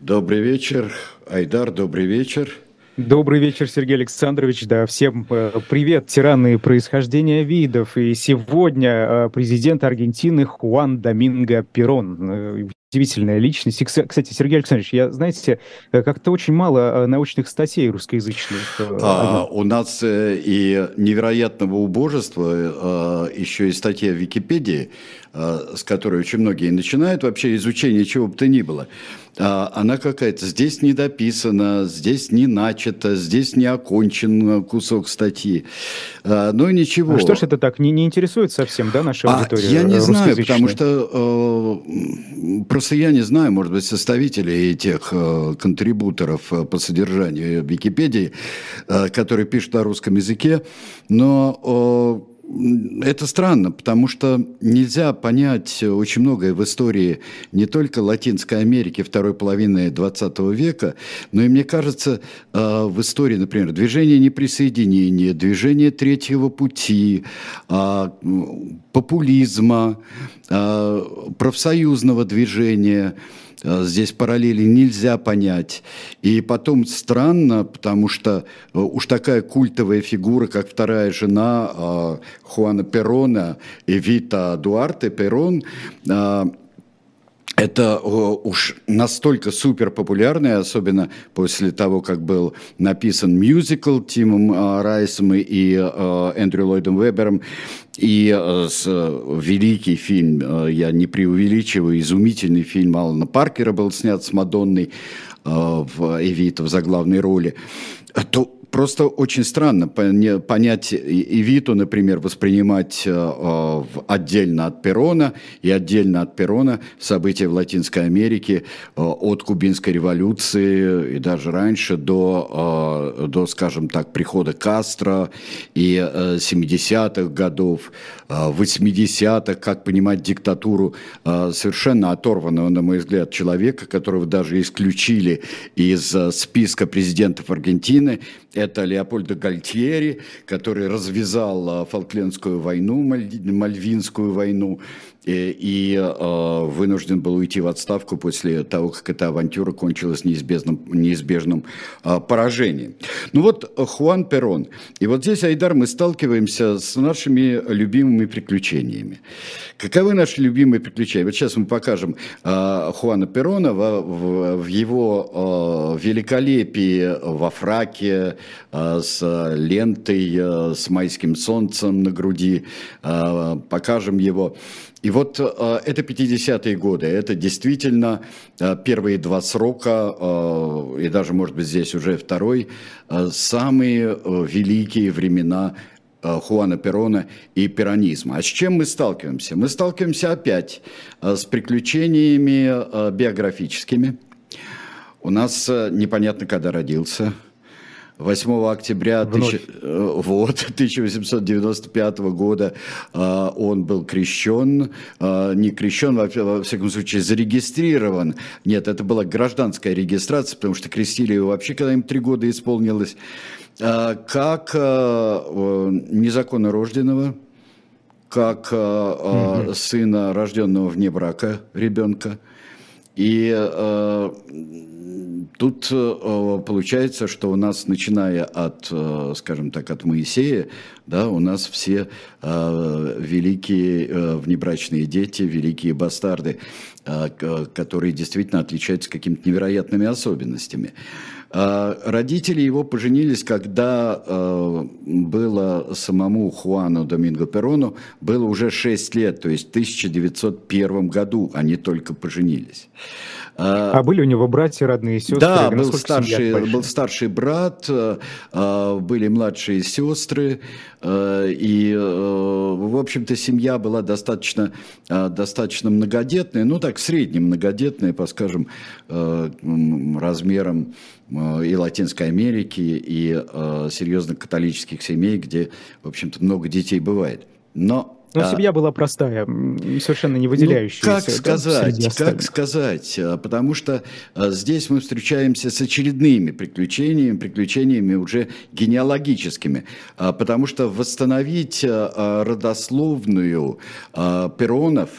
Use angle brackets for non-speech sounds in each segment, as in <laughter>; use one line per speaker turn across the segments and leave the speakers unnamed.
Добрый вечер, Айдар, добрый вечер.
Добрый вечер, Сергей Александрович. Да, всем э, привет, тираны происхождения видов. И сегодня э, президент Аргентины Хуан Доминго Перон. Э, удивительная личность. И, кстати, Сергей Александрович, я, знаете, как-то очень мало научных статей русскоязычных.
А, у нас и невероятного убожества, еще и статья в Википедии, с которой очень многие начинают вообще изучение чего бы то ни было. А, она какая-то здесь не дописана, здесь не начата, здесь не окончен кусок статьи. А, ну ничего. А
что ж это так, не, не интересует совсем, да, наша аудитория?
А, я не знаю, потому что э, просто я не знаю, может быть, составителей этих э, контрибуторов э, по содержанию Википедии, э, которые пишут на русском языке, но э, это странно, потому что нельзя понять очень многое в истории не только Латинской Америки второй половины 20 века, но и, мне кажется, э, в истории, например, движение неприсоединения, движение третьего пути, а, популизма, а, профсоюзного движения – здесь параллели нельзя понять. И потом странно, потому что э, уж такая культовая фигура, как вторая жена э, Хуана Перона, Эвита Дуарте Перон, это уж настолько супер популярное, особенно после того, как был написан мюзикл Тимом Райсом и Эндрю Ллойдом Вебером, и с, великий фильм, я не преувеличиваю, изумительный фильм Алана Паркера был снят с Мадонной в Эвито в заглавной роли, то просто очень странно понять Эвиту, например, воспринимать э, э, отдельно от Перона и отдельно от Перона события в Латинской Америке э, от Кубинской революции и даже раньше до, до скажем так, прихода Кастро и 70-х годов, 80-х, как понимать диктатуру совершенно оторванного, на мой взгляд, человека, которого даже исключили из списка президентов Аргентины, это Леопольдо Гальтьери, который развязал а, Фолклендскую войну, Мальвинскую войну, и, и э, вынужден был уйти в отставку после того, как эта авантюра кончилась неизбежным, неизбежным э, поражением. Ну вот Хуан Перон. И вот здесь, Айдар, мы сталкиваемся с нашими любимыми приключениями. Каковы наши любимые приключения? Вот сейчас мы покажем э, Хуана Перона в, в, в его э, великолепии во фраке э, с лентой, э, с майским солнцем на груди. Э, покажем его. И вот э, это 50-е годы, это действительно э, первые два срока, э, и даже, может быть, здесь уже второй, самые великие времена Хуана Перона и перонизма. А с чем мы сталкиваемся? Мы сталкиваемся опять с приключениями биографическими. У нас непонятно, когда родился – 8 октября тысяч, э, вот, <laughs> 1895 года э, он был крещен, э, не крещен, во, во всяком случае, зарегистрирован. Нет, это была гражданская регистрация, потому что крестили его вообще, когда им три года исполнилось, как незаконно рожденного, как угу. сына, рожденного вне брака ребенка. И Тут э, получается, что у нас, начиная от, э, скажем так, от Моисея, да, у нас все э, великие внебрачные дети, великие бастарды, которые действительно отличаются какими-то невероятными особенностями. Родители его поженились, когда было самому Хуану Доминго Перону было уже 6 лет, то есть в 1901 году они только поженились.
А, а были у него братья, родные сестры?
Да, был старший, был старший брат, были младшие сестры, и, в общем-то, семья была достаточно, достаточно многодетная, ну так, средне многодетная, по, скажем, размером и Латинской Америки, и серьезных католических семей, где, в общем-то, много детей бывает. Но
Но а, семья была простая, совершенно не выделяющаяся.
Ну, как сказать, как сказать, а, потому что а, здесь мы встречаемся с очередными приключениями, приключениями уже генеалогическими, а, потому что восстановить родословную Перонов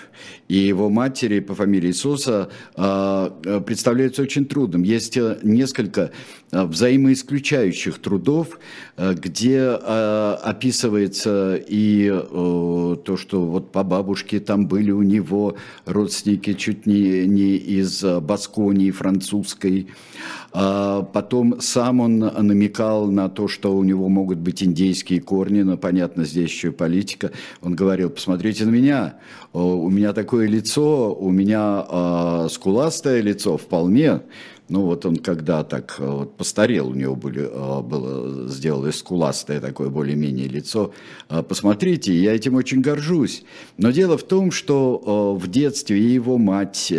и его матери по фамилии Иисуса представляется очень трудным. Есть несколько взаимоисключающих трудов, где описывается и то, что вот по бабушке там были у него родственники чуть не, не из Басконии французской. А потом сам он намекал на то, что у него могут быть индейские корни, но понятно, здесь еще и политика. Он говорил, посмотрите на меня, у меня такое лицо, у меня э, скуластое лицо вполне, ну вот он когда так э, вот постарел, у него были, э, было сделалось скуластое такое более-менее лицо. Э, посмотрите, я этим очень горжусь. Но дело в том, что в детстве и его мать,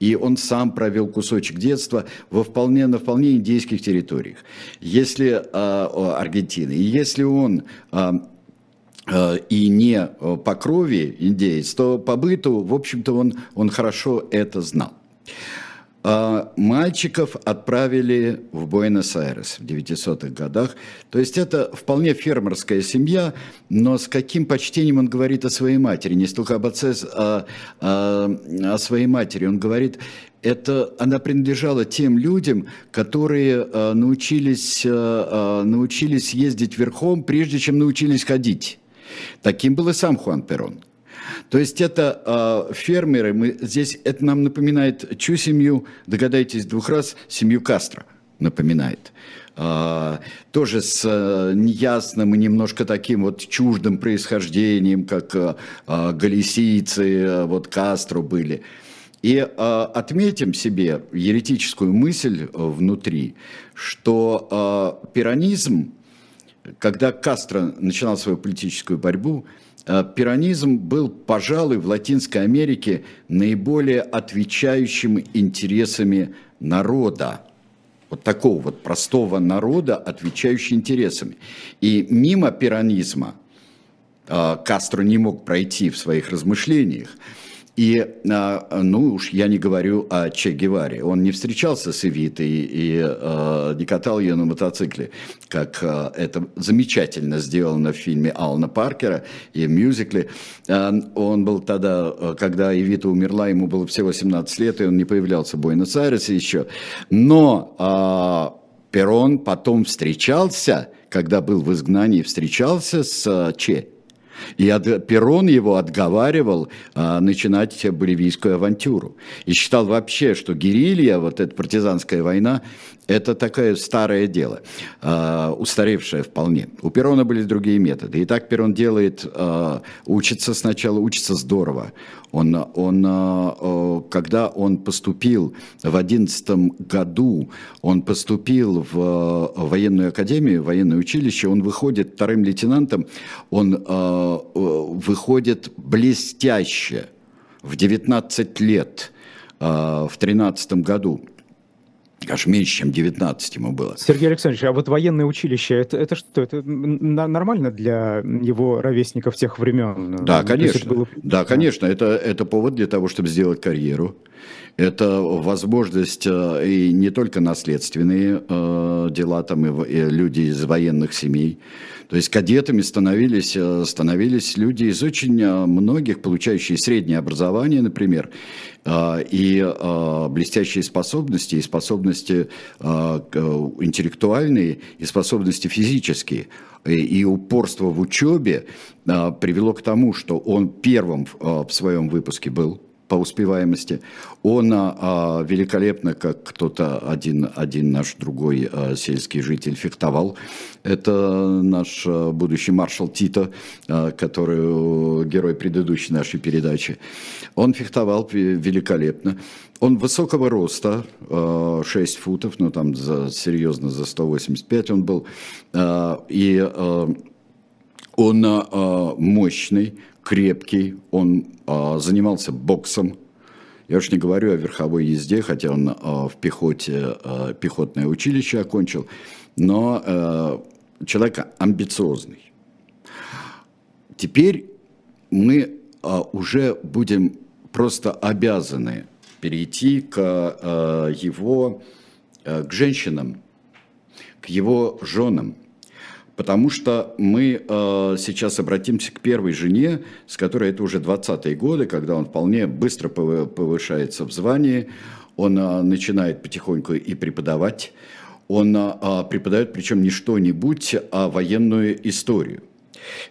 и он сам провел кусочек детства во вполне, на вполне индейских территориях. Если Аргентины, и если он и не по крови индеец, то по быту, в общем-то, он, он хорошо это знал. А мальчиков отправили в Буэнос-Айрес в 900-х годах. То есть это вполне фермерская семья, но с каким почтением он говорит о своей матери, не столько об отце, а, а о своей матери. Он говорит, это она принадлежала тем людям, которые а, научились, научились ездить верхом, прежде чем научились ходить. Таким был и сам Хуан Перон. То есть это э, фермеры, мы, здесь это нам напоминает чью семью, догадайтесь двух раз, семью Кастро напоминает. Uh, тоже с uh, неясным и немножко таким вот чуждым происхождением, как uh, галисийцы, вот Кастро были. И отметим себе еретическую мысль внутри, что пиранизм, когда Кастро начинал свою политическую борьбу, Э, пиранизм был, пожалуй, в Латинской Америке наиболее отвечающим интересами народа. Вот такого вот простого народа, отвечающий интересами. И мимо пиранизма э, Кастро не мог пройти в своих размышлениях. И, а, ну уж я не говорю о Че Геваре. Он не встречался с Эвитой и э, не катал ее на мотоцикле, как э, это замечательно сделано в фильме Алана Паркера и в мюзикле. Он был тогда, когда Эвита умерла, ему было всего 17 лет, и он не появлялся в Буэнос-Айресе еще. Но Перрон потом встречался, когда был в изгнании, встречался с Че и от, Перрон его отговаривал а, начинать боливийскую авантюру. И считал вообще, что герилья, вот эта партизанская война, это такое старое дело, э, устаревшее вполне. У Перона были другие методы. И так Перон делает, э, учится сначала, учится здорово. Он, он, э, когда он поступил в одиннадцатом году, он поступил в военную академию, в военное училище, он выходит вторым лейтенантом, он э, выходит блестяще в 19 лет, в 13 году аж меньше, чем 19 ему было.
Сергей Александрович, а вот военное училище, это, это что, это нормально для его ровесников тех времен?
Да, конечно, было... да, конечно, это, это повод для того, чтобы сделать карьеру. Это возможность э, и не только наследственные э, дела, там и, люди из военных семей, то есть кадетами становились, э, становились люди из очень многих, получающие среднее образование, например, и блестящие способности, и способности интеллектуальные, и способности физические. И упорство в учебе привело к тому, что он первым в своем выпуске был по успеваемости. Он а, великолепно, как кто-то один, один наш другой а, сельский житель фехтовал. Это наш а, будущий маршал Тито, а, который герой предыдущей нашей передачи. Он фехтовал великолепно. Он высокого роста, 6 футов, ну там за, серьезно за 185 он был. И он мощный, крепкий, он э, занимался боксом. Я уж не говорю о верховой езде, хотя он э, в пехоте, э, пехотное училище окончил, но э, человек амбициозный. Теперь мы уже будем просто обязаны перейти к его, к женщинам, к его женам. Потому что мы э, сейчас обратимся к первой жене, с которой это уже 20-е годы, когда он вполне быстро повышается в звании, он э, начинает потихоньку и преподавать, он э, преподает причем не что-нибудь, а военную историю.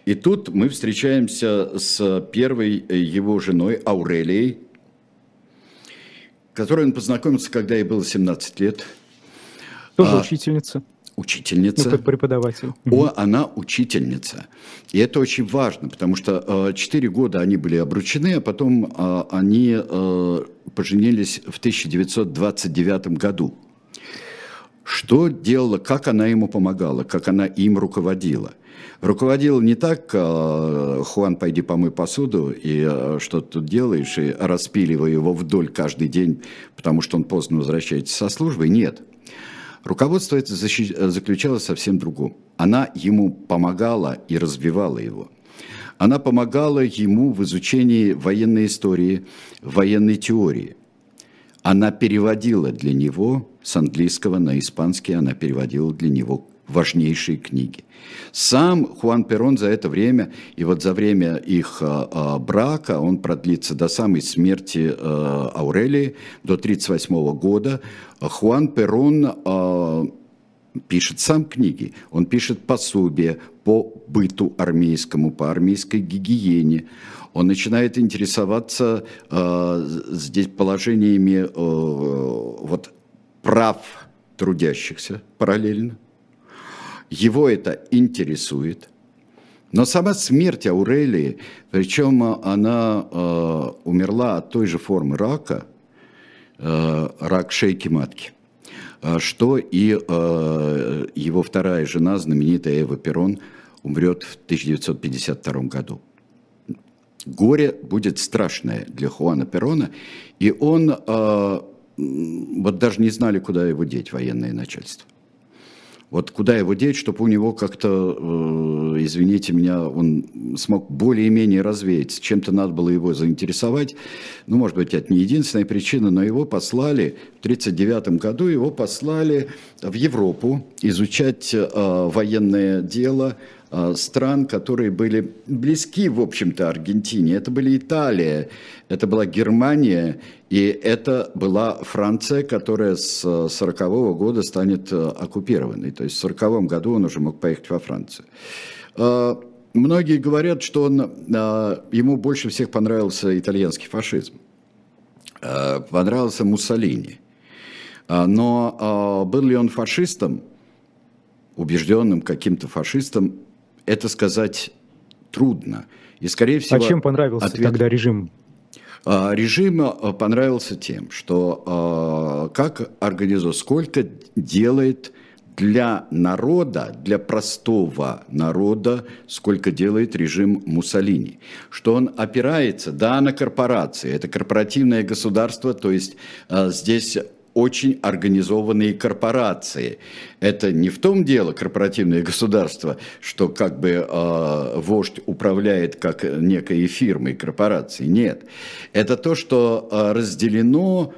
И тут мы встречаемся с первой его женой Аурелией, которой он познакомился, когда ей было 17 лет.
Тоже а, учительница
учительница.
Ну, преподаватель.
О, она учительница. И это очень важно, потому что четыре э, года они были обручены, а потом э, они э, поженились в 1929 году. Что делала, как она ему помогала, как она им руководила. Руководила не так, Хуан, пойди помой посуду, и что ты тут делаешь, и распиливая его вдоль каждый день, потому что он поздно возвращается со службы. Нет. Руководство это заключалось совсем другом. Она ему помогала и развивала его. Она помогала ему в изучении военной истории, военной теории. Она переводила для него с английского на испанский, она переводила для него важнейшие книги. Сам Хуан Перон за это время, и вот за время их а, а, брака, он продлится до самой смерти а, Аурелии, до 1938 года, Хуан Перон пишет сам книги, он пишет пособия по быту армейскому, по армейской гигиене, он начинает интересоваться э, здесь положениями э, вот, прав трудящихся параллельно, его это интересует. Но сама смерть Аурелии, причем она э, умерла от той же формы рака, э, рак шейки матки, э, что и э, его вторая жена, знаменитая Эва Перрон, умрет в 1952 году. Горе будет страшное для Хуана Перрона, и он, э, вот даже не знали, куда его деть, военное начальство. Вот куда его деть, чтобы у него как-то, э, извините меня, он смог более-менее развеяться. Чем-то надо было его заинтересовать. Ну, может быть, это не единственная причина, но его послали в 1939 году, его послали в Европу изучать э, военное дело, стран, которые были близки, в общем-то, Аргентине. Это были Италия, это была Германия, и это была Франция, которая с 1940 -го года станет э, оккупированной. То есть в 1940 году он уже мог поехать во Францию. Э, многие говорят, что он, ему больше всех понравился итальянский фашизм. Понравился Муссолини. Но был ли он фашистом, убежденным каким-то фашистом, это сказать трудно. И, скорее а всего...
А чем понравился ответ... тогда режим?
А, режим а, понравился тем, что как организовал, сколько делает для народа, для простого народа, сколько делает режим Муссолини. Что он опирается, да, на корпорации. Это корпоративное государство, то есть здесь очень организованные корпорации. Это не в том дело корпоративное государство, что как бы э, вождь управляет как некой фирмой корпорации. Нет. Это то, что э, разделено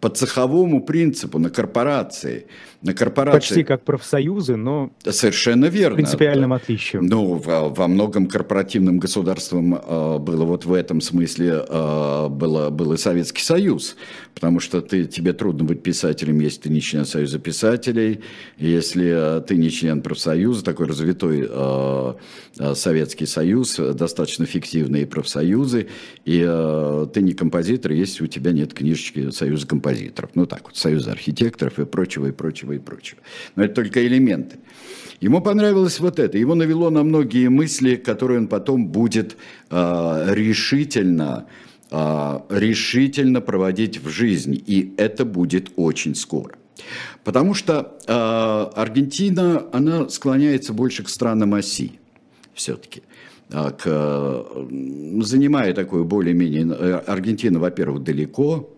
по цеховому принципу на корпорации. На корпорации.
Почти как профсоюзы, но
Совершенно верно.
принципиальным отличием.
Ну, во, во многом корпоративным государством э, было вот в этом смысле э, было, был и Советский Союз, потому что ты, тебе трудно быть писателем, если ты не член Союза писателей, если э, ты не член профсоюза, такой развитой э, э, Советский Союз, достаточно фиктивные профсоюзы, и э, ты не композитор, если у тебя нет книжечки Союза композиторов, ну так вот, Союза архитекторов и прочего, и прочего, и прочего. Но это только элементы. Ему понравилось вот это. Его навело на многие мысли, которые он потом будет э, решительно, э, решительно проводить в жизнь. И это будет очень скоро. Потому что э, Аргентина, она склоняется больше к странам оси все-таки. К, занимая такую более-менее... Аргентина, во-первых, далеко,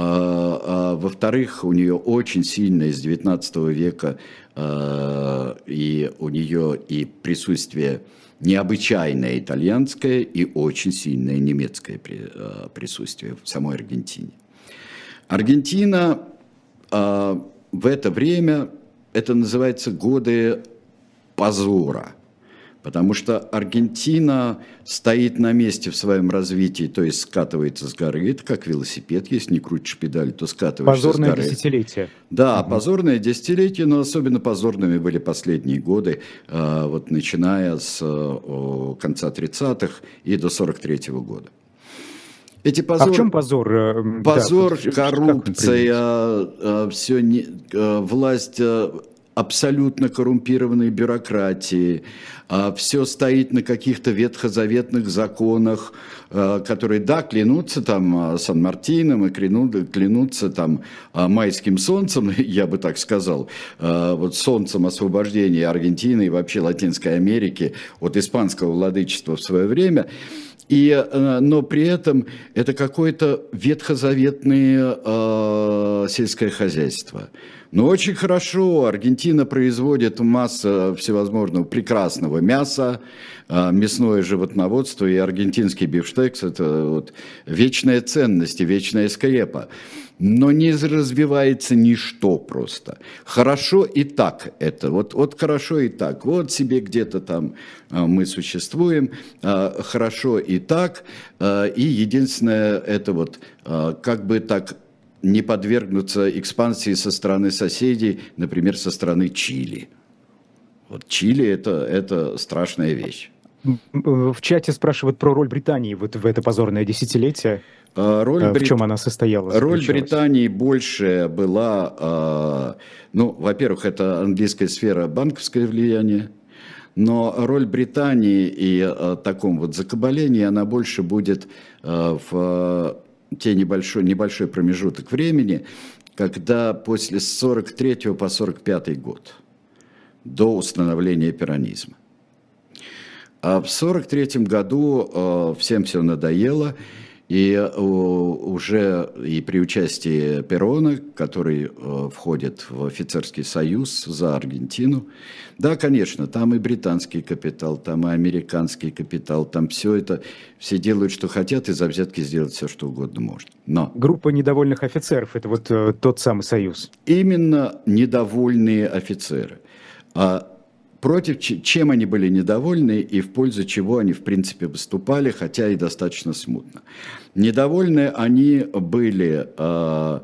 а, а, во-вторых, у нее очень сильное с 19 века а, и у нее и присутствие необычайное итальянское и очень сильное немецкое присутствие в самой Аргентине. Аргентина в это время, это называется годы позора – Потому что Аргентина стоит на месте в своем развитии, то есть скатывается с горы. Это как велосипед, если не крутишь педаль, то скатываешься
позорное
с горы.
Позорное десятилетие.
Да, угу. позорное десятилетие, но особенно позорными были последние годы, а, вот начиная с конца 30-х и до 43 -го года.
Эти позор... А в чем позор? Э,
позор, да, коррупция, все не, власть абсолютно коррумпированной бюрократии, а, все стоит на каких-то ветхозаветных законах, а, которые, да, клянутся там а, Сан-Мартином и клянутся там майским солнцем, <laughs> я бы так сказал, вот солнцем освобождения Аргентины и вообще Латинской Америки от испанского владычества в свое время, и, но при этом это какое-то ветхозаветное э, сельское хозяйство. Но очень хорошо. Аргентина производит массу всевозможного прекрасного мяса, а, мясное животноводство и аргентинский бифштекс – это вот вечная ценность и вечная скрепа. Но не развивается ничто просто. Хорошо и так это. Вот, вот хорошо и так. Вот себе где-то там а, мы существуем. А, хорошо и так. И единственное, это вот как бы так не подвергнуться экспансии со стороны соседей, например, со стороны Чили. Вот Чили это, это страшная вещь.
В чате спрашивают про роль Британии вот в это позорное десятилетие.
А, роль
в Брит... чем она состояла?
Роль Британии больше была, а, ну, во-первых, это английская сфера банковское влияние, но роль Британии и а, таком вот закабалении, она больше будет в те небольшой, небольшой промежуток времени, когда после 43 по 45 год, до установления пиранизма. А в 43 году э, всем все надоело, и э, уже и при участии Перона, который э, входит в офицерский союз за Аргентину, да, конечно, там и британский капитал, там и американский капитал, там все это, все делают, что хотят, и за взятки сделать все, что угодно можно. Но...
Группа недовольных офицеров – это вот э, тот самый союз?
Именно недовольные офицеры. А против чем они были недовольны и в пользу чего они, в принципе, выступали, хотя и достаточно смутно. Недовольны они были э,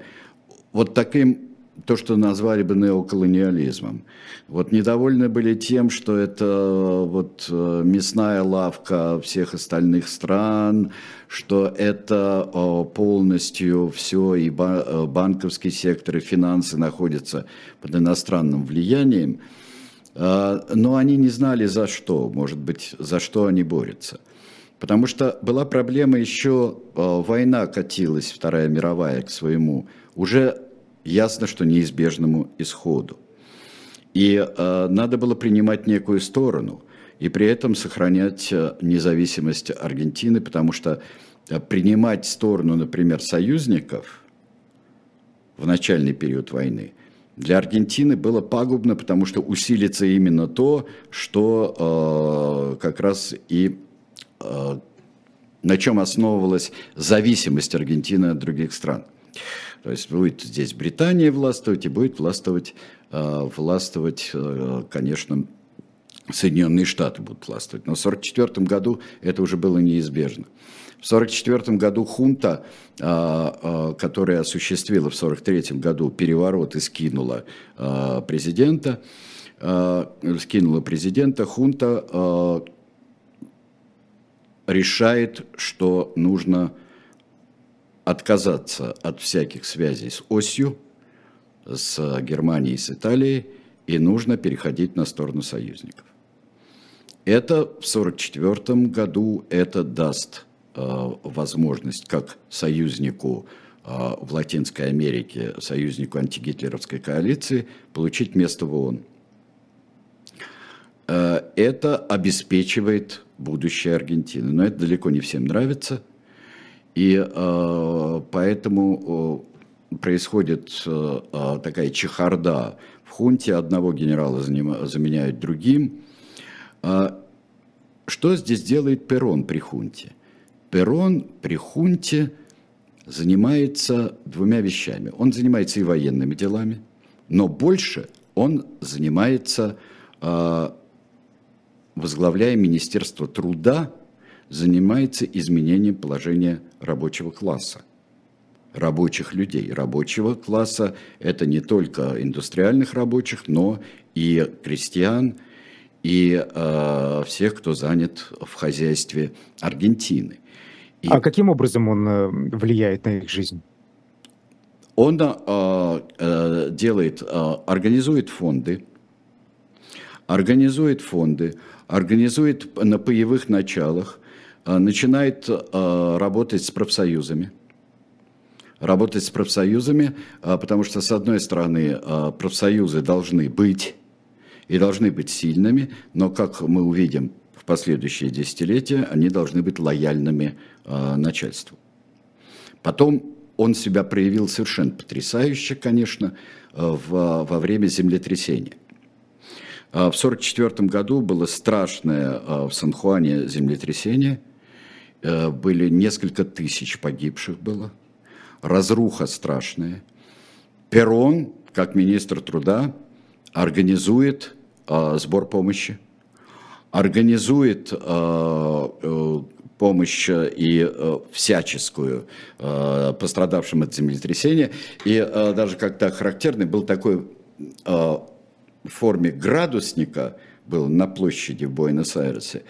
вот таким, то, что назвали бы неоколониализмом. Вот недовольны были тем, что это вот э, мясная лавка всех остальных стран, что это э, полностью все и э, банковский сектор, и финансы находятся под иностранным влиянием – но они не знали за что, может быть, за что они борются. Потому что была проблема еще, а, война катилась, Вторая мировая, к своему, уже ясно, что неизбежному исходу. И э, надо было принимать некую сторону, и при этом сохранять независимость Аргентины, потому что принимать сторону, например, союзников в начальный период войны – для Аргентины было пагубно, потому что усилится именно то, что э, как раз и э, на чем основывалась зависимость Аргентины от других стран. То есть будет здесь Британия властвовать и будет властвовать, э, властвовать э, конечно, Соединенные Штаты будут властвовать. Но в 1944 году это уже было неизбежно. В 1944 году хунта, а, а, которая осуществила в 1943 году переворот и скинула а, президента, скинула президента, хунта решает, что нужно отказаться от всяких связей с осью, с Германией, с Италией, и нужно переходить на сторону союзников. Это в 1944 году это даст возможность как союзнику э, в Латинской Америке, союзнику антигитлеровской коалиции, получить место в ООН. Э, это обеспечивает будущее Аргентины. Но это далеко не всем нравится. И поэтому происходит такая чехарда в хунте. Одного генерала заменяют другим. что здесь делает Перрон при хунте? Перрон при хунте занимается двумя вещами. Он занимается и военными делами, но больше он занимается, э, возглавляя Министерство труда, занимается изменением положения рабочего класса рабочих людей. Рабочего класса – это не только индустриальных рабочих, но и крестьян, и э, всех, кто занят в хозяйстве Аргентины.
И а каким образом он э, влияет на их жизнь?
Он э, э, делает, э, организует фонды, организует фонды, организует на паевых началах, э, начинает э, работать с профсоюзами – работать с профсоюзами, потому что, с одной стороны, профсоюзы должны быть и должны быть сильными, но, как мы увидим последующие десятилетия, они должны быть лояльными э, начальству. Потом он себя проявил совершенно потрясающе, конечно, в, во время землетрясения. В 1944 году было страшное в Сан-Хуане землетрясение. Были несколько тысяч погибших было – разруха страшная. Перрон, как министр труда, организует сбор помощи, организует э, э, помощь и э, всяческую э, пострадавшим от землетрясения. И э, даже когда характерный был такой э, в форме градусника, был на площади в Буэнос-Айресе,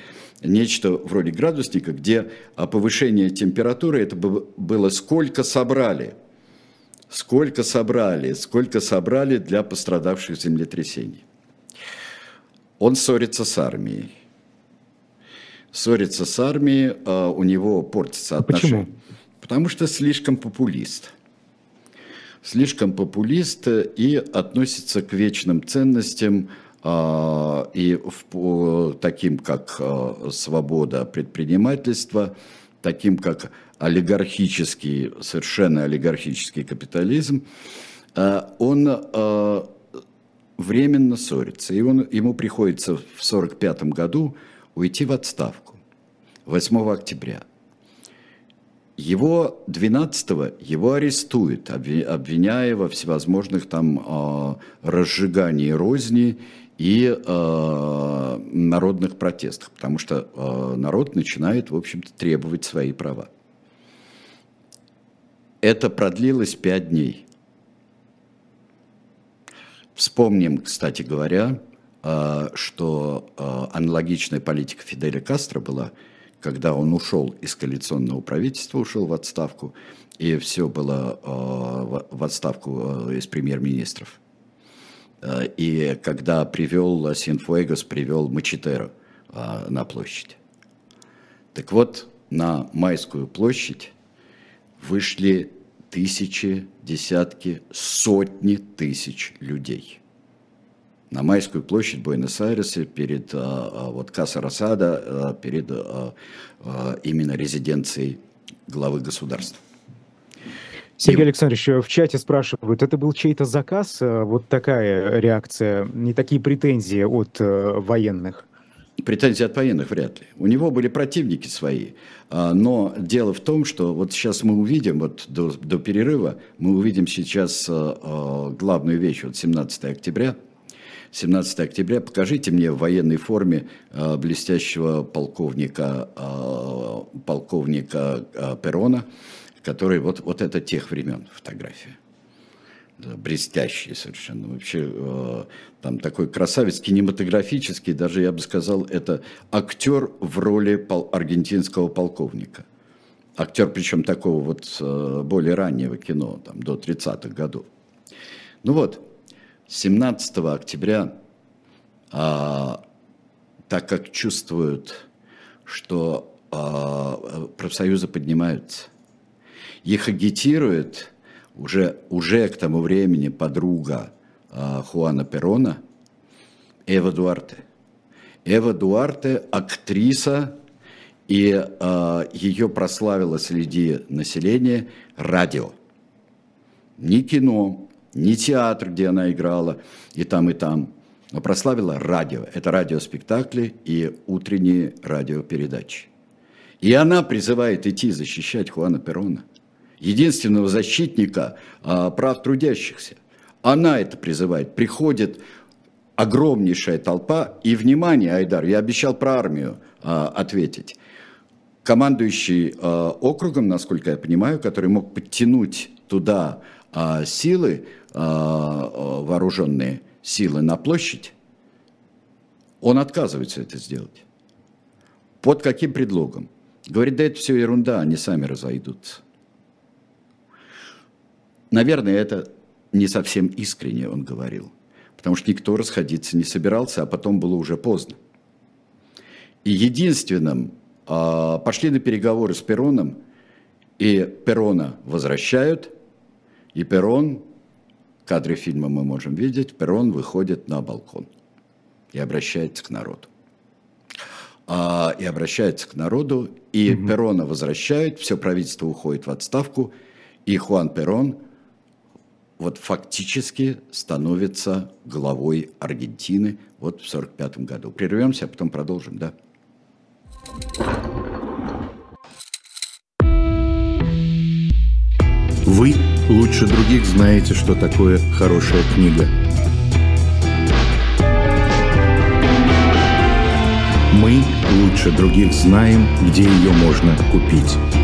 нечто вроде градусника, где повышение температуры, это было сколько собрали, сколько собрали, сколько собрали для пострадавших землетрясений. Он ссорится с армией. Ссорится с армией, а, у него портится отношения. Почему? Потому что слишком популист. Слишком популист и относится к вечным ценностям – а, и в, таким как а, свобода предпринимательства, таким как олигархический, совершенно олигархический капитализм, а, он временно ссорится. И он, ему приходится в 1945 году уйти в отставку 8 октября. Его 12-го его арестуют, обвиняя во всевозможных там разжигании розни и э, народных протестах, потому что э, народ начинает, в общем-то, требовать свои права. Это продлилось пять дней. Вспомним, кстати говоря, э, что э, аналогичная политика Фиделя Кастро была, когда он ушел из коалиционного правительства, ушел в отставку, и все было э, в отставку из премьер-министров – и когда привел Синфуэгос, привел Мачетеро на площадь. Так вот, на Майскую площадь вышли тысячи, десятки, сотни тысяч людей. На Майскую площадь Буэнос-Айреса перед э, вот Каса Росада, перед именно резиденцией главы государства.
Сергей. Александрович, в чате спрашивают, это был чей-то заказ? Вот такая реакция, не такие претензии от военных?
Претензии от военных вряд ли. У него были противники свои. А, но дело в том, что вот сейчас мы увидим, вот до, до перерыва, мы увидим сейчас э, главную вещь, вот 17 октября. 17 октября, покажите мне в военной форме блестящего полковника, полковника Перона, который вот, вот это тех времен фотография. Блестящий совершенно. Вообще э, там такой красавец кинематографический, даже я бы сказал, это актер в роли пол, аргентинского полковника. Актер, причем такого вот э, более раннего кино, там, до 30-х годов. Ну вот, 17 октября, э, так как чувствуют, что э, профсоюзы поднимаются, их агитирует уже, уже к тому времени подруга э, Хуана Перона Эва Дуарте. Эва Дуарте – актриса, и э, ее прославило среди населения радио. Ни кино, ни театр, где она играла, и там, и там. но прославила радио. Это радиоспектакли и утренние радиопередачи. И она призывает идти защищать Хуана Перона, единственного защитника а, прав трудящихся. Она это призывает. Приходит огромнейшая толпа. И, внимание, Айдар, я обещал про армию а, ответить. Командующий а, округом, насколько я понимаю, который мог подтянуть туда силы, вооруженные силы на площадь, он отказывается это сделать. Под каким предлогом? Говорит, да это все ерунда, они сами разойдутся. Наверное, это не совсем искренне он говорил потому что никто расходиться не собирался, а потом было уже поздно. И единственным а, пошли на переговоры с Пероном, и Перона возвращают, и Перон, кадры фильма мы можем видеть, Перон выходит на балкон и обращается к народу. А, и обращается к народу, и mm Перона возвращают, все правительство уходит в отставку, и Хуан Перон – вот фактически становится главой Аргентины вот в 1945 году. Прервемся, а потом продолжим, да?
Вы лучше других знаете, что такое хорошая книга. Мы лучше других знаем, где ее можно купить.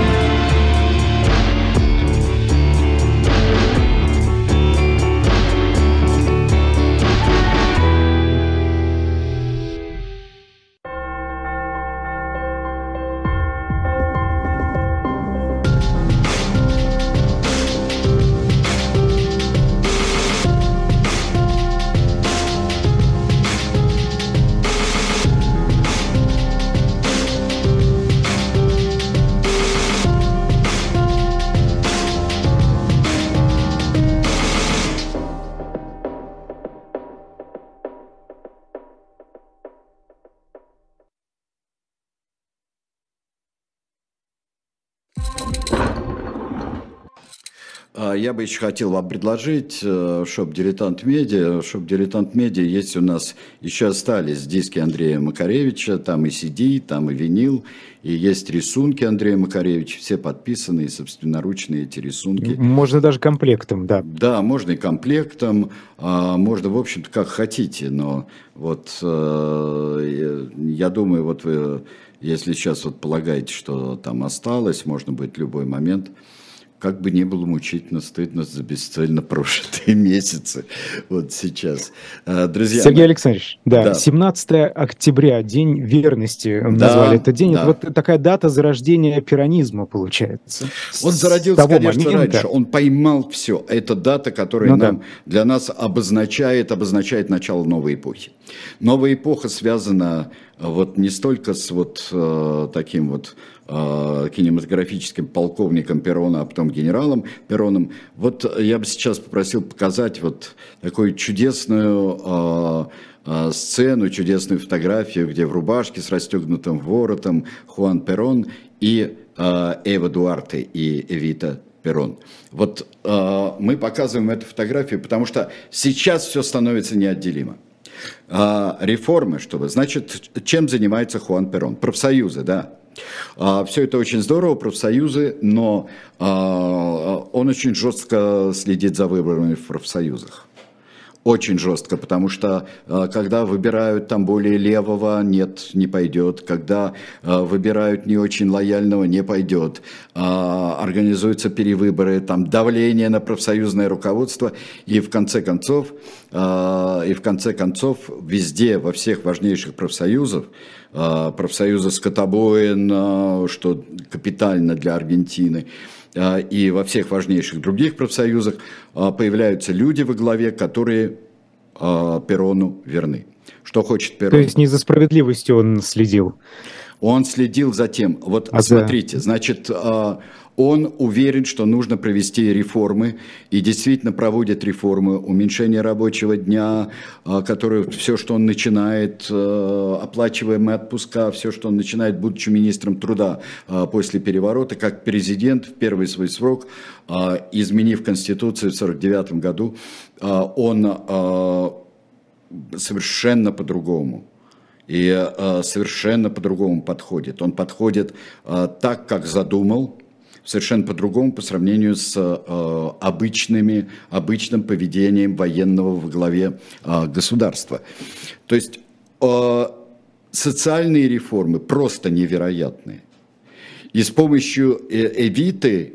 Я бы еще хотел вам предложить э, shop «Дилетант Медиа». Shop «Дилетант Медиа» есть у нас, еще остались диски Андрея Макаревича, там и CD, там и винил, и есть рисунки Андрея Макаревича, все подписаны, и собственноручные эти рисунки.
Можно даже комплектом, да.
Да, можно и комплектом, а, можно, в общем-то, как хотите, но вот э, я думаю, вот вы, если сейчас вот полагаете, что там осталось, можно будет в любой момент как бы не было мучительно, стыдно за бесцельно прожитые <laughs> месяцы. Вот сейчас.
А, друзья, Сергей. Александрович, да, да, 17 октября, День верности да, назвали этот день. Да. Вот такая дата зарождения пиранизма получается.
Он зародился, конечно, момента. раньше. Он поймал все. Это дата, которая ну, нам, да. для нас обозначает, обозначает начало новой эпохи. Новая эпоха связана вот не столько с вот э, таким вот э, кинематографическим полковником Перона, а потом генералом Пероном. Вот я бы сейчас попросил показать вот такую чудесную э, э, сцену, чудесную фотографию, где в рубашке с расстегнутым воротом Хуан Перон и э, Эва Дуарте и Эвита Перон. Вот э, мы показываем эту фотографию, потому что сейчас все становится неотделимо а, реформы, чтобы, значит, чем занимается Хуан Перон? Профсоюзы, да. А, все это очень здорово, профсоюзы, но а, он очень жестко следит за выборами в профсоюзах очень жестко, потому что э, когда выбирают там более левого, нет, не пойдет. Когда выбирают не очень лояльного, не пойдет. Организуются перевыборы, там давление на профсоюзное руководство. И в конце концов, и в конце концов везде, во всех важнейших профсоюзах, профсоюза скотобоин, что капитально для Аргентины, а, и во всех важнейших других профсоюзах а, появляются люди во главе, которые а, Перону верны. Что хочет Перон?
То есть не за справедливостью он следил?
Он следил за тем, вот а смотрите, да. значит, а, он уверен, что нужно провести реформы, и действительно проводит реформы, уменьшение рабочего дня, а, который, все, что он начинает, а, оплачиваемые отпуска, все, что он начинает, будучи министром труда после переворота, как президент в первый свой срок, изменив Конституцию в 1949 году, он совершенно по-другому и э, совершенно по-другому подходит. Он подходит э, так, как задумал, совершенно по-другому по сравнению с э, обычными, обычным поведением военного во главе э, государства. То есть э, социальные реформы просто невероятные. И с помощью э, Эвиты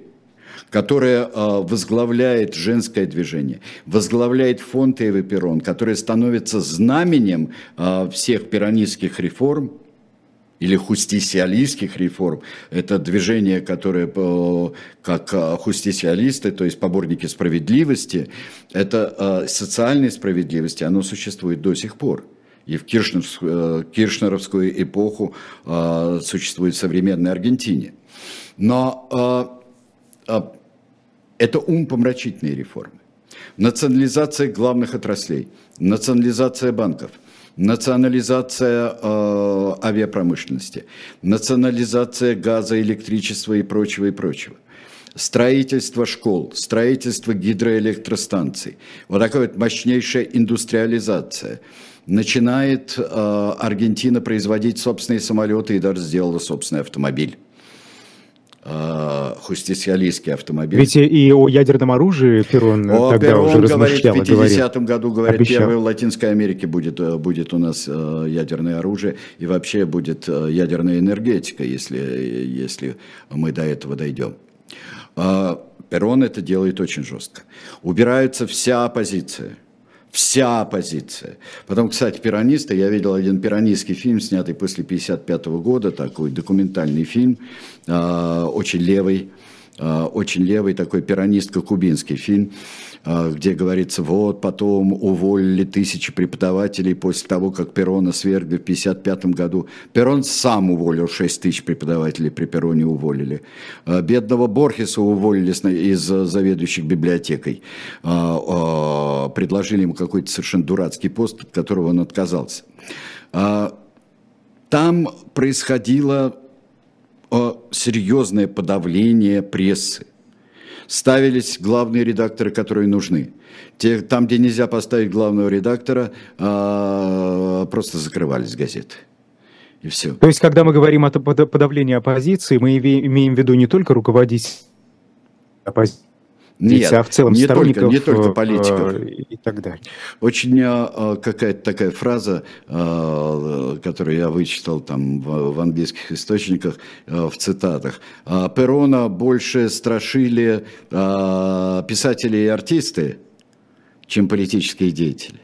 которая а, возглавляет женское движение, возглавляет фонд Эвы Перрон, которая становится знаменем а, всех перонистских реформ, или хустисиалистских реформ. Это движение, которое как а, хустисиалисты, то есть поборники справедливости, это социальной справедливости, оно существует до сих пор. И в Киршнеровскую, э, эпоху существует в современной Аргентине. Но это умпомрачительные реформы. Национализация главных отраслей, национализация банков, национализация э, авиапромышленности, национализация газа, электричества и прочего, и прочего строительство школ, строительство гидроэлектростанций, вот такая вот мощнейшая индустриализация. Начинает э, Аргентина производить собственные самолеты и даже сделала собственный автомобиль. Э, хустисиалистский автомобиль.
Ведь и о ядерном оружии Перрон о, тогда Перрон уже размышлял.
Говорит, в 50-м году, говорит, обещал. первое в Латинской Америке будет, э, будет у нас э, ядерное оружие, и вообще будет ядерная энергетика, если, если мы до этого дойдем. Перрон это делает очень жестко. Убирается вся оппозиция – вся оппозиция. Потом, кстати, пиранисты, я видел один пиранистский фильм, снятый после 1955 года, такой документальный фильм, э, очень левый, очень левый такой пиранистско-кубинский фильм, а, где говорится, вот потом уволили тысячи преподавателей после того, как Перона свергли в 1955 году. Перон сам уволил 6 тысяч преподавателей, при Пероне уволили. А, бедного Борхеса уволили из заведующих библиотекой. А, предложили ему какой-то совершенно дурацкий пост, от которого он отказался. Там происходило серьезное подавление прессы ставились главные редакторы, которые нужны. Те, там, где нельзя поставить главного редактора, а, просто закрывались газеты. И все.
То есть, когда мы говорим о подавлении оппозиции, мы имеем в виду не только руководить оппозицией,
нет, а в целом не только, не только политиков.
Э, и так далее.
Очень э, какая-то такая фраза, э, которую я вычитал там в английских источниках, в цитатах. Перона больше страшили писатели и артисты, чем политические деятели.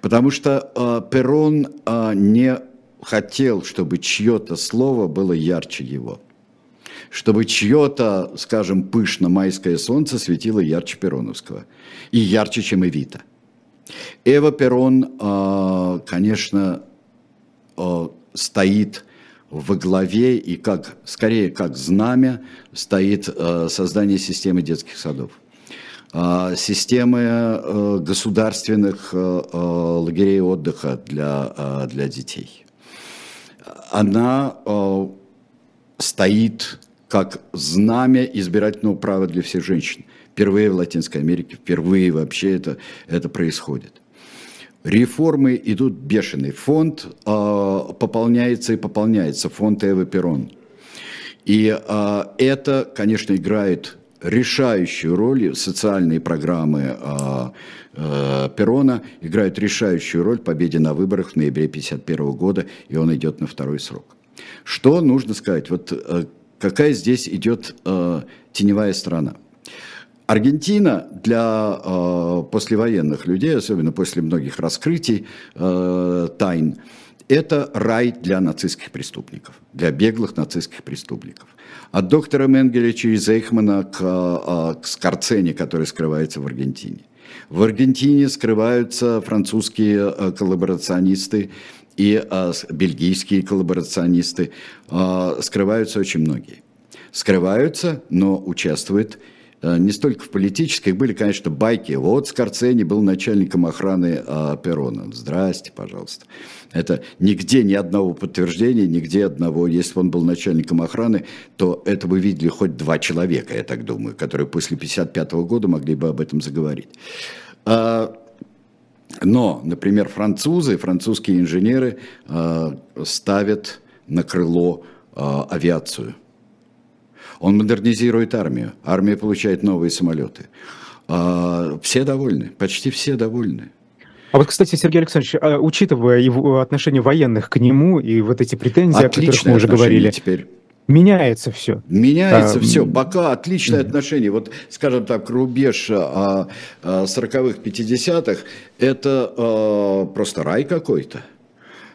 Потому что Перон не хотел, чтобы чье-то слово было ярче его чтобы чье-то, скажем, пышно майское солнце светило ярче Пероновского. И ярче, чем Эвита. Эва Перон, а, конечно, а, стоит во главе и как, скорее как знамя стоит а, создание системы детских садов системы государственных лагерей отдыха для, для детей. Она стоит как знамя избирательного права для всех женщин. Впервые в Латинской Америке, впервые вообще это, это происходит. Реформы идут бешеные. Фонд э, пополняется и пополняется, фонд Эвы Перрон. И э, это, конечно, играет решающую роль, социальные программы э, э, Перрона играют решающую роль в победе на выборах в ноябре 1951 года, и он идет на второй срок. Что нужно сказать? Вот э, какая здесь идет э, теневая сторона. Аргентина для э, послевоенных людей, особенно после многих раскрытий э, тайн, это рай для нацистских преступников, для беглых нацистских преступников. От доктора Менгеля через Эйхмана к, э, к Скорцене, который скрывается в Аргентине. В Аргентине скрываются французские э, коллаборационисты и э, бельгийские коллаборационисты. Э, скрываются очень многие. Скрываются, но участвуют Э, не столько в политической, были, конечно, байки. Вот Скорцени был начальником охраны а, Перона. Здрасте, пожалуйста. Это нигде ни одного подтверждения, нигде одного. Если бы он был начальником охраны, то это бы видели хоть два человека, я так думаю, которые после 1955 года могли бы об этом заговорить. А, но, например, французы, французские инженеры а, ставят на крыло а, авиацию – он модернизирует армию. Армия получает новые самолеты. А, все довольны, почти все довольны.
А вот, кстати, Сергей Александрович, а, учитывая его отношение военных к нему и вот эти претензии, Отличное о которых мы уже говорили, теперь. Меняется все.
Меняется а, все. Пока отличное mm-hmm. отношение. Вот, скажем так, рубеж 40-х, а, 50-х, это просто рай какой-то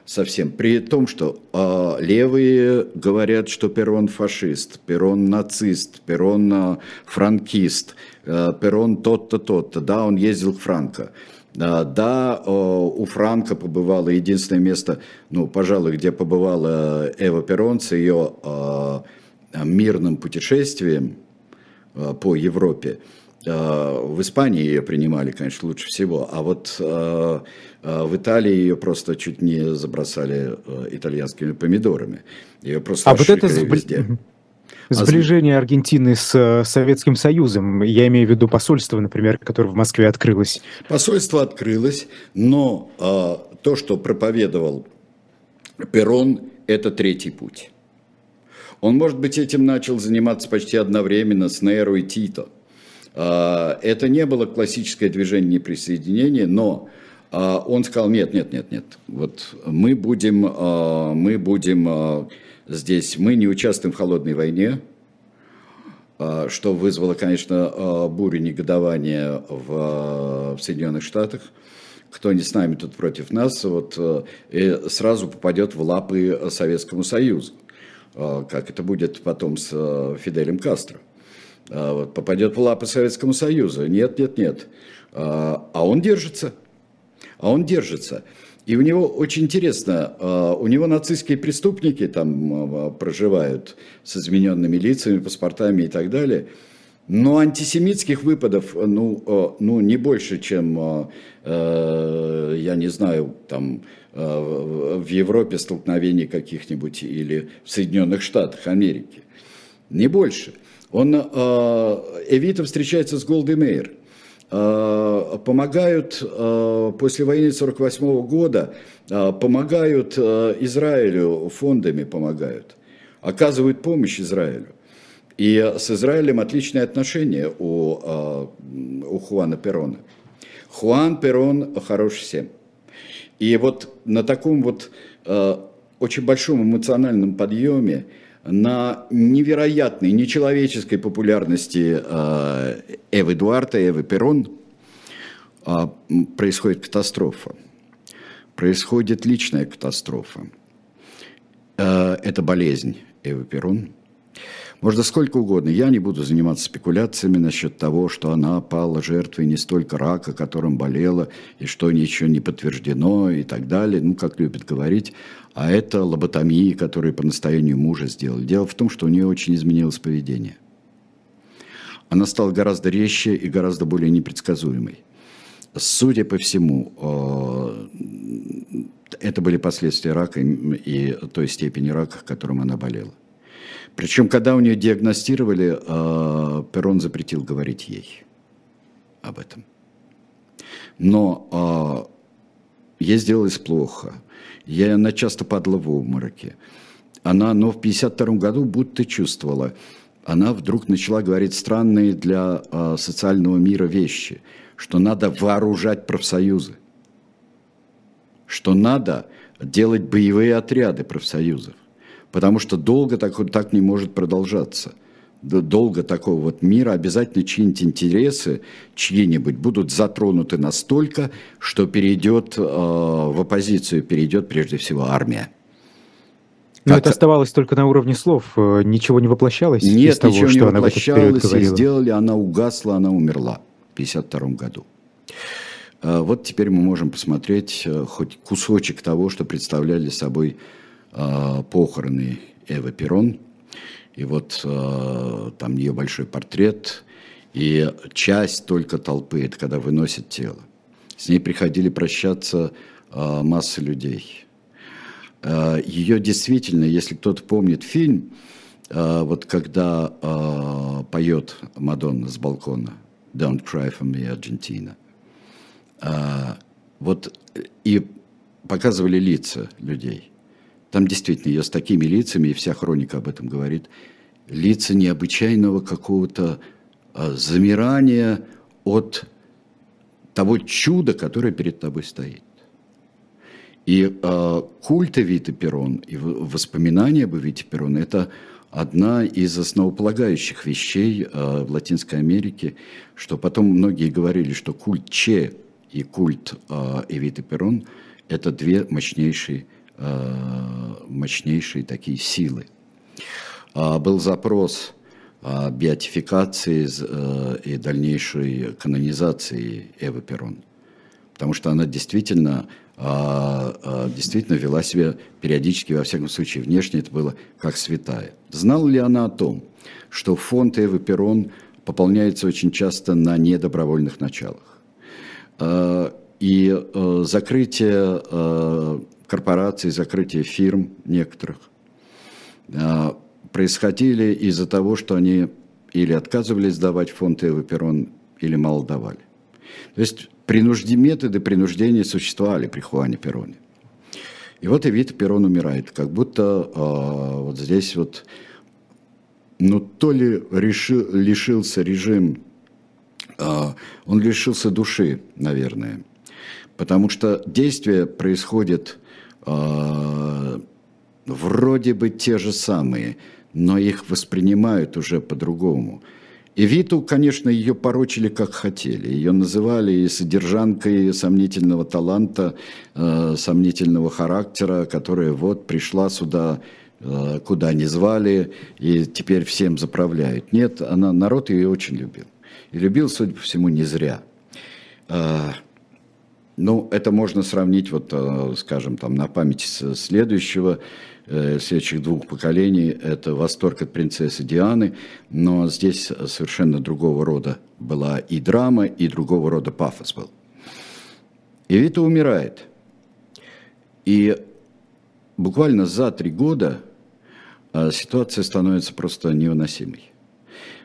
совсем. При том, что э, левые говорят, что Перрон фашист, Перрон нацист, Перрон э, франкист, э, Перрон тот-то, тот-то. Да, он ездил к Франко. Э, да, э, у Франка побывало единственное место, ну, пожалуй, где побывала Эва Перрон с ее э, мирным путешествием э, по Европе. Э, в Испании ее принимали, конечно, лучше всего, а вот э, э, в Италии ее просто чуть не забросали итальянскими помидорами. Ее просто
а вот это везде. Сближение Аргентины с Советским Союзом, я имею в виду посольство, например, которое в Москве открылось.
Посольство открылось, но э, то, что проповедовал Перрон, это третий путь. Он, может быть, этим начал заниматься почти одновременно с Нейро и Тито. А, это не было классическое движение неприсоединения, но он сказал, нет, нет, нет, нет, вот мы будем, а, мы будем здесь, мы не участвуем в холодной войне, что вызвало, конечно, бурю негодования в, Соединенных Штатах. Кто не с нами, тут против нас, вот, и сразу попадет в лапы Советскому Союзу, как это будет потом с Фиделем Кастро. А, вот, попадет в лапы Советскому Союзу. Нет, нет, нет. А, а он держится. А он держится. И у него очень интересно, а, у него нацистские преступники там проживают с измененными лицами, паспортами и так далее. Но антисемитских выпадов, ну, ну не больше, чем, я не знаю, там в Европе столкновений каких-нибудь или в Соединенных Штатах Америки. Не больше. Он, э, Эвита встречается с Голди Мейер. Э, помогают э, после войны 1948 года, помогают Израилю, фондами помогают, оказывают помощь Израилю. И с Израилем отличные отношения у, у Хуана Перона. Хуан Перон хорош всем. И вот на таком вот очень большом эмоциональном подъеме на невероятной, нечеловеческой популярности э, Эвы Эдуарда, Эвы Перрон э, происходит катастрофа. Происходит личная катастрофа. Э, это болезнь Эвы Перрон. Можно сколько угодно. Я не буду заниматься спекуляциями насчет того, что она пала жертвой не столько рака, которым болела, и что ничего не подтверждено и так далее, ну, как любят говорить, а это лоботомии, которые по настоянию мужа сделали. Дело в том, что у нее очень изменилось поведение. Она стала гораздо резче и гораздо более непредсказуемой. Судя по всему, э, это были последствия рака и той степени рака, которым она болела. Причем, когда у нее диагностировали, э, Перрон запретил говорить ей об этом. Но э, ей сделалось плохо. Я, она часто падала в обмороке. Она, но в 52 году будто чувствовала, она вдруг начала говорить странные для э, социального мира вещи, что надо вооружать профсоюзы, что надо делать боевые отряды профсоюзов потому что долго так, так не может продолжаться. Долго такого вот мира обязательно чьи-нибудь интересы, чьи-нибудь будут затронуты настолько, что перейдет э, в оппозицию, перейдет прежде всего армия.
Но как... это оставалось только на уровне слов, э, ничего не воплощалось
Нет, того, ничего что не она воплощалось, и сделали, она угасла, она умерла в 1952 году. Вот теперь мы можем посмотреть хоть кусочек того, что представляли собой похороны Эвы Перрон. И вот там ее большой портрет, и часть только толпы, это когда выносят тело. С ней приходили прощаться массы людей. Э, Ее действительно, если кто-то помнит фильм, э, вот когда э, поет Мадонна с балкона «Don't cry for me, Argentina», вот и показывали лица людей. Там действительно ее с такими лицами, и вся хроника об этом говорит, лица необычайного какого-то замирания от того чуда, которое перед тобой стоит. И э, культ Эвиты Перрон и воспоминания об Эвите Перрон – это одна из основополагающих вещей э, в Латинской Америке, что потом многие говорили, что культ Че и культ э, Эвиты Перрон – это две мощнейшие, мощнейшие такие силы. Э, был запрос о беатификации э, и дальнейшей канонизации Эвы Перрон, потому что она действительно а, а, действительно вела себя периодически, во всяком случае, внешне это было как святая. Знала ли она о том, что фонд Эвы Перрон пополняется очень часто на недобровольных началах? А, и закрытие корпораций, закрытие фирм некоторых происходили из-за того, что они или отказывались сдавать фонд Эвы Перрон, или мало давали. То есть принужди, методы принуждения существовали при Хуане Перроне. И вот Эвита Перрон умирает, как будто э, вот здесь вот, ну то ли решил, лишился режим, э, он лишился души, наверное, потому что действия происходят э, вроде бы те же самые, но их воспринимают уже по-другому – и Виту, конечно, ее порочили как хотели. Ее называли и содержанкой сомнительного таланта, э, сомнительного характера, которая вот пришла сюда, э, куда не звали, и теперь всем заправляет. Нет, она, народ ее очень любил. И любил, судя по всему, не зря. Э, ну, это можно сравнить, вот, э, скажем, там, на память следующего Э, следующих двух поколений. Это восторг от принцессы Дианы, но здесь совершенно другого рода была и драма, и другого рода пафос был. И Вита умирает. И буквально за три года э, ситуация становится просто невыносимой.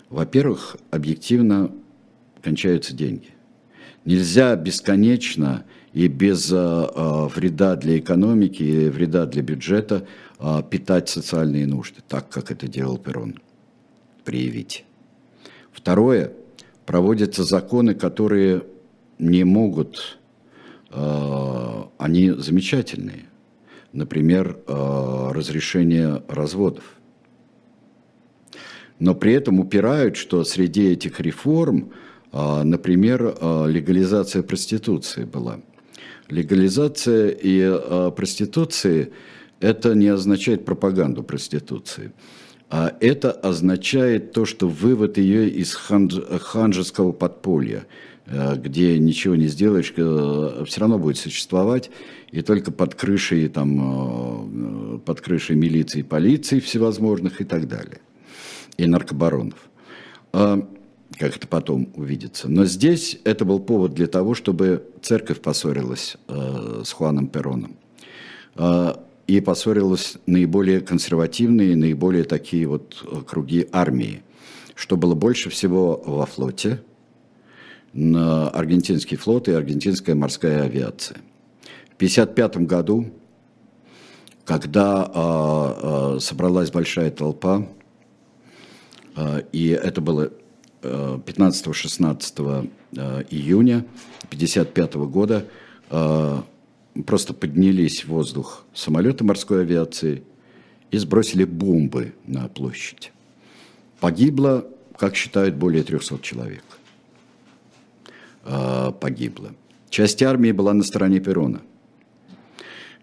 Во-первых, объективно кончаются деньги. Нельзя бесконечно и без э, вреда для экономики и вреда для бюджета а, питать социальные нужды, так как это делал Перрон, проявить. Второе, проводятся законы, которые не могут, они замечательные. Например, разрешение разводов. Но при этом упирают, что среди этих реформ, например, легализация проституции была. Легализация и проституции – это не означает пропаганду проституции. А это означает то, что вывод ее из ханж, ханжеского подполья, э, где ничего не сделаешь, э, все равно будет существовать, и только под крышей, там, э, под крышей милиции, полиции всевозможных и так далее, и наркобаронов. Как это потом увидится. Но здесь это был повод для того, чтобы церковь поссорилась с Хуаном Пероном. А, и поссорилась наиболее консервативные, наиболее такие вот э, круги армии, что было больше всего во флоте, на аргентинский флот и аргентинская морская авиация. В 1955 году, когда а, а, собралась большая толпа, а, и это было 15-16 июня 1955 года, просто поднялись в воздух самолеты морской авиации и сбросили бомбы на площадь. Погибло, как считают, более 300 человек. А, погибло. Часть армии была на стороне Перона.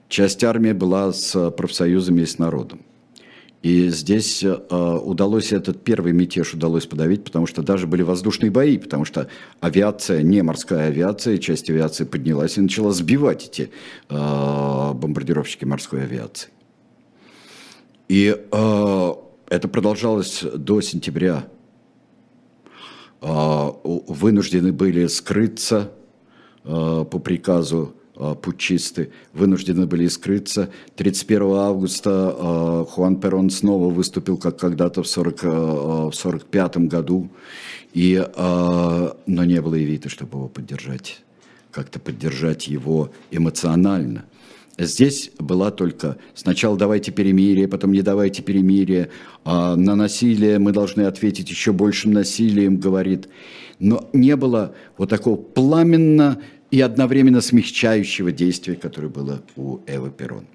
Часть армии была с профсоюзами и с народом. И здесь э, удалось этот первый мятеж удалось подавить, потому что даже были воздушные бои, потому что авиация, не морская авиация, часть авиации поднялась и начала сбивать эти э, бомбардировщики морской авиации. И э, это продолжалось до сентября. Вынуждены были скрыться по приказу путчисты вынуждены были скрыться. 31 августа э, Хуан Перон снова выступил, как когда-то в, 40, э, в 45 году, и, но не было и вида, чтобы его поддержать, как-то поддержать его эмоционально. Здесь была только сначала давайте перемирие, потом не давайте перемирие, а на насилие мы должны ответить еще большим насилием, говорит. Но не было вот такого пламенно и одновременно смягчающего действия, которое было у Эвы Перрон.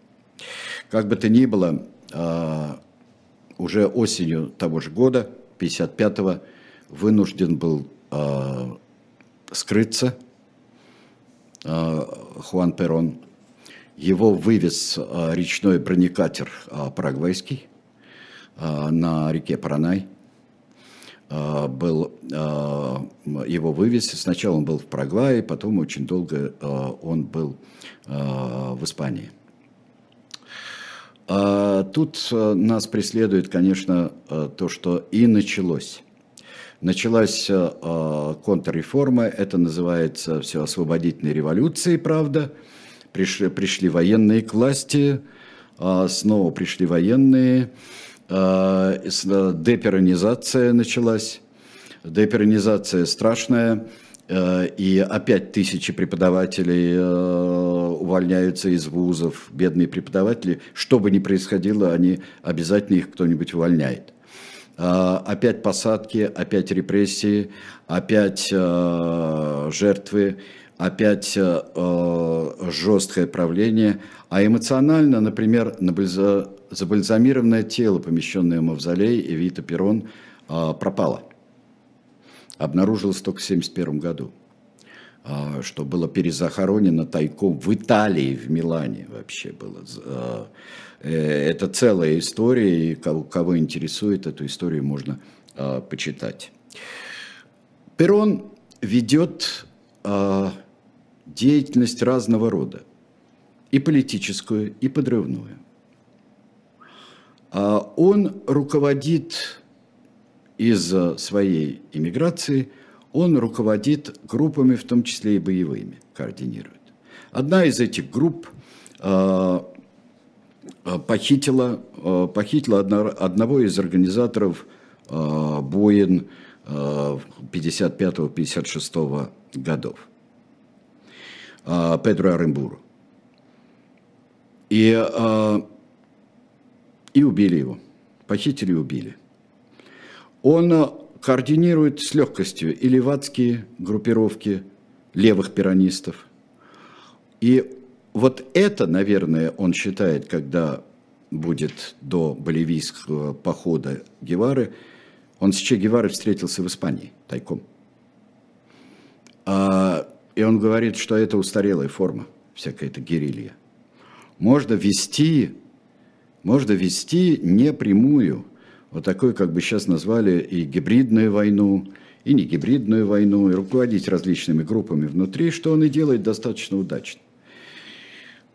Как бы то ни было, а, уже осенью того же года, 55-го, вынужден был а, скрыться а, Хуан Перрон. Его вывез речной бронекатер парагвайский на реке Паранай – был, а, его вывез. Сначала он был в Парагвае, потом очень долго а, он был в Испании. Тут нас преследует, конечно, то, что и началось. Началась контрреформа, это называется все освободительной революцией, правда. Пришли, пришли военные к власти, снова пришли военные, Э, деперонизация началась. Деперонизация страшная, э, и опять тысячи преподавателей э, увольняются из вузов, бедные преподаватели. Что бы ни происходило, они обязательно их кто-нибудь увольняет. Опять посадки, опять репрессии, опять жертвы, опять жесткое правление. А эмоционально, например, забальзамированное тело, помещенное в мавзолей Эвита Перрон, а, пропало. Обнаружилось только в 1971 году, а, что было перезахоронено тайком в Италии, в Милане вообще было. А, э, это целая история, и кого, кого интересует, эту историю можно почитать. Перрон ведет деятельность разного рода, и политическую, и подрывную. А он руководит из своей иммиграции, он руководит группами, в том числе и боевыми, координирует. Одна из этих групп а, а, похитила, похитила одного из организаторов боин 55-56 годов, Педро Арембуру. И и убили его. Похитили и убили. Он э, координирует с легкостью и левацкие группировки левых пиранистов. И вот это, наверное, он считает, когда будет до боливийского похода Гевары, он с Че Гевары встретился в Испании тайком. А, и он говорит, что это устарелая форма, всякая эта герилья. Можно вести можно вести непрямую, вот такой, как бы сейчас назвали, и гибридную войну, и не гибридную войну, и руководить различными группами внутри, что он и делает достаточно удачно.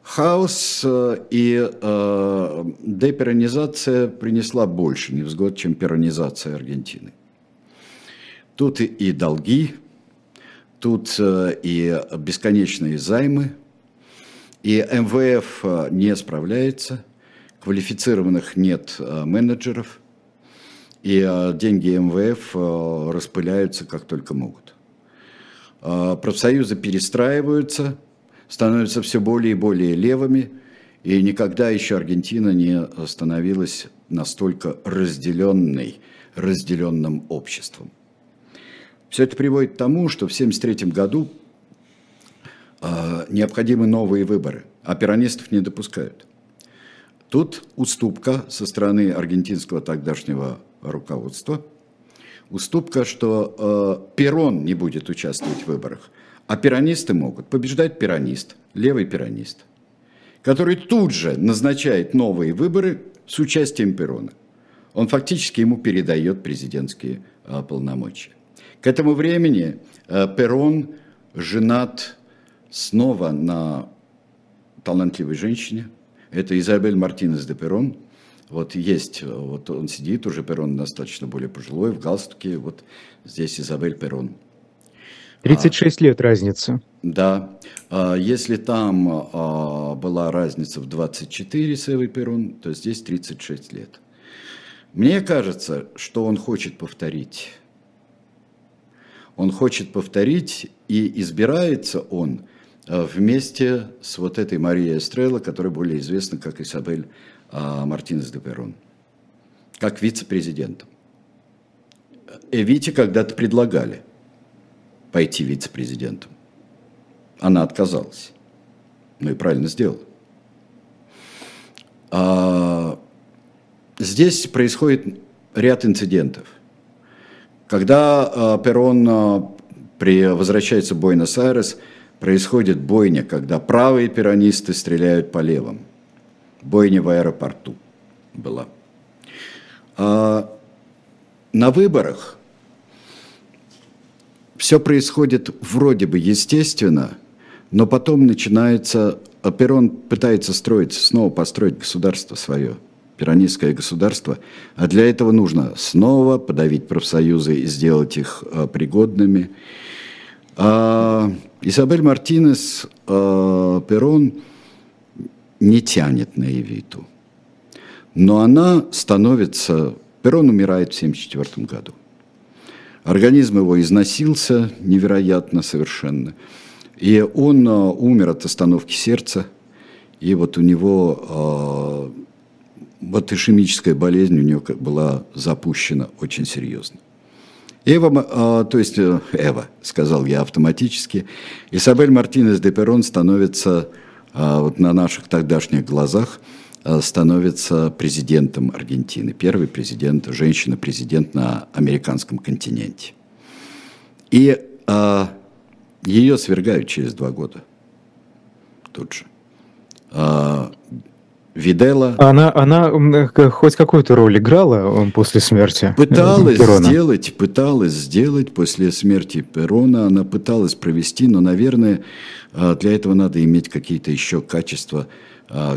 Хаос э, и э, деперонизация принесла больше невзгод, чем перонизация Аргентины. Тут и долги, тут э, и бесконечные займы, и МВФ э, не справляется – квалифицированных нет э, менеджеров, и э, деньги МВФ э, распыляются как только могут. Профсоюзы перестраиваются, становятся все более и более левыми, и никогда еще Аргентина не становилась настолько разделенной, разделенным обществом. Все это приводит к тому, что в 1973 году необходимы новые выборы, а пиранистов не допускают. Тут уступка со стороны аргентинского тогдашнего руководства. Уступка, что э, Перрон не будет участвовать в выборах, а пиранисты могут. Побеждать пиранист, левый пиранист, который тут же назначает новые выборы с участием Перона. Он фактически ему передает президентские а, полномочия. К этому времени а, Перон женат снова на талантливой женщине. Это Изабель Мартинес де Перон. Вот есть, вот он сидит, уже Перон достаточно более пожилой, в галстуке. Вот здесь Изабель Перон.
36 а, лет разница.
Да. А, если там а, была разница в 24 с Эвой Перон, то здесь 36 лет. Мне кажется, что он хочет повторить. Он хочет повторить, и избирается он вместе с вот этой Марией Эстрелла, которая более известна как Isabel Мартинес де Перон, как вице-президентом. Эвите когда-то предлагали пойти вице-президентом. Она отказалась. Ну и правильно сделала. А, здесь происходит ряд инцидентов. Когда а, Перрон при, возвращается в Буэнос-Айрес, происходит бойня, когда правые пиранисты стреляют по левым. Бойня в аэропорту была. А, на выборах все происходит вроде бы естественно, но потом начинается, Перрон пытается строить, снова построить государство свое, пиранистское государство, а для этого нужно снова подавить профсоюзы и сделать их а, пригодными. А Изабель Мартинес а, Перрон не тянет на Евиту, но она становится... Перрон умирает в 1974 году. Организм его износился невероятно совершенно. И он э, умер от остановки сердца. И вот у него э, вот ишемическая болезнь у него была запущена очень серьезно. Эва, э, то есть Эва, сказал я автоматически, Исабель Мартинес де Перрон становится вот на наших тогдашних глазах становится президентом Аргентины. Первый президент, женщина-президент на американском континенте. И а, ее свергают через два года. Тут же. А, Видела.
Она, она хоть какую-то роль играла после смерти
Пыталась Перона. сделать, пыталась сделать после смерти Перона, она пыталась провести, но, наверное, для этого надо иметь какие-то еще качества,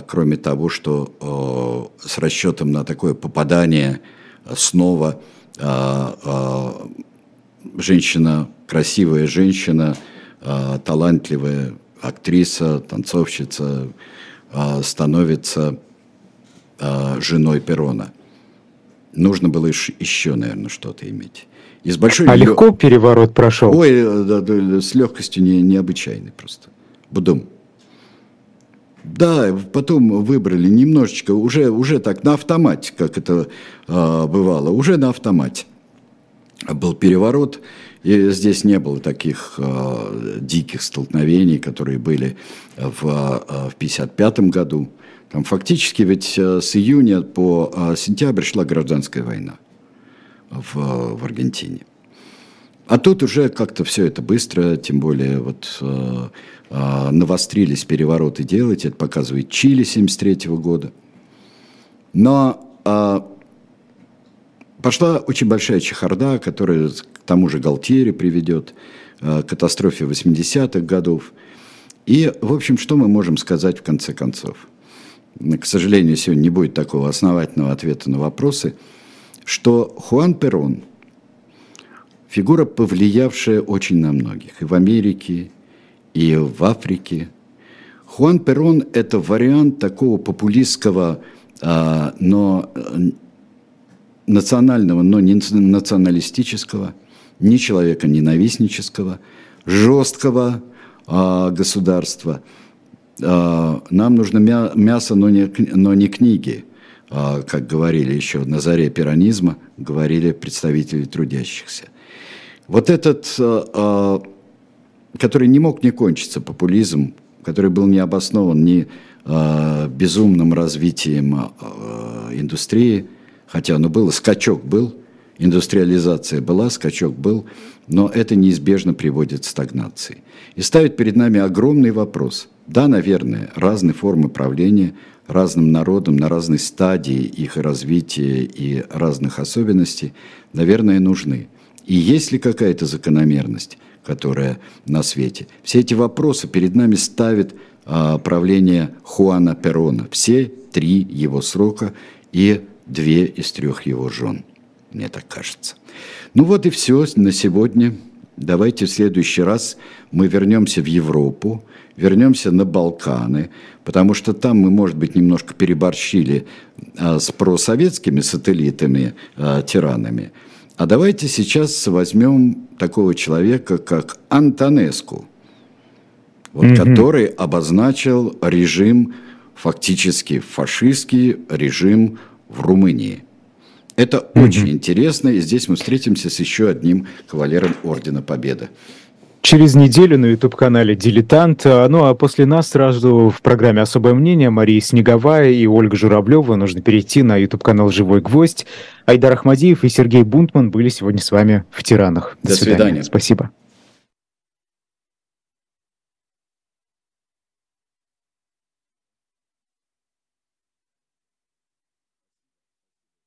кроме того, что с расчетом на такое попадание снова женщина, красивая женщина, талантливая актриса, танцовщица становится женой Перона. Нужно было еще, наверное, что-то иметь.
И с большой а легко переворот прошел?
Ой, да, да, с легкостью не, необычайной просто. Будум. Да, потом выбрали немножечко, уже, уже так, на автомате, как это э, бывало, уже на автомате. Был переворот, и здесь не было таких э, диких столкновений, которые были в 1955 э, году. Там фактически ведь э, с июня по э, сентябрь шла гражданская война в, в Аргентине. А тут уже как-то все это быстро, тем более вот э, э, навострились перевороты делать, это показывает Чили 73 года. Но э, пошла очень большая чехарда, которая тому же Галтьере приведет, э, к катастрофе 80-х годов. И, в общем, что мы можем сказать в конце концов? К сожалению, сегодня не будет такого основательного ответа на вопросы, что Хуан Перрон – фигура, повлиявшая очень на многих, и в Америке, и в Африке. Хуан Перрон – это вариант такого популистского, а, но национального, но не националистического, не человека ненавистнического, жесткого а, государства. А, нам нужно мясо, но не, но не книги, как говорили еще на заре пиранизма, говорили представители трудящихся – вот этот, э, э, который не мог не кончиться, популизм, который был не обоснован ни э, безумным развитием индустрии, хотя оно было, скачок был, индустриализация была, скачок был, но это неизбежно приводит к стагнации. И ставит перед нами огромный вопрос, Да, наверное, разные формы правления разным народам на разной стадии их развития и разных особенностей, наверное, нужны. И есть ли какая-то закономерность, которая на свете? Все эти вопросы перед нами ставит а, правление Хуана Перона. Все три его срока и две из трех его жен, мне так кажется. Ну вот и все на сегодня. Давайте в следующий раз мы вернемся в Европу, вернемся на Балканы, потому что там мы, может быть, немножко переборщили а, с просоветскими сателлитами, а, тиранами. А давайте сейчас возьмем такого человека, как Антонеску, вот, mm-hmm. который обозначил режим, фактически фашистский режим в Румынии. Это mm-hmm. очень интересно, и здесь мы встретимся с еще одним кавалером Ордена Победы.
Через неделю на YouTube-канале «Дилетант». Ну а после нас сразу в программе «Особое мнение» Мария Снеговая и Ольга Журавлева. Нужно перейти на YouTube-канал «Живой гвоздь». Айдар Ахмадиев и Сергей Бунтман были сегодня с вами в «Тиранах».
До, До свидания. свидания.
Спасибо.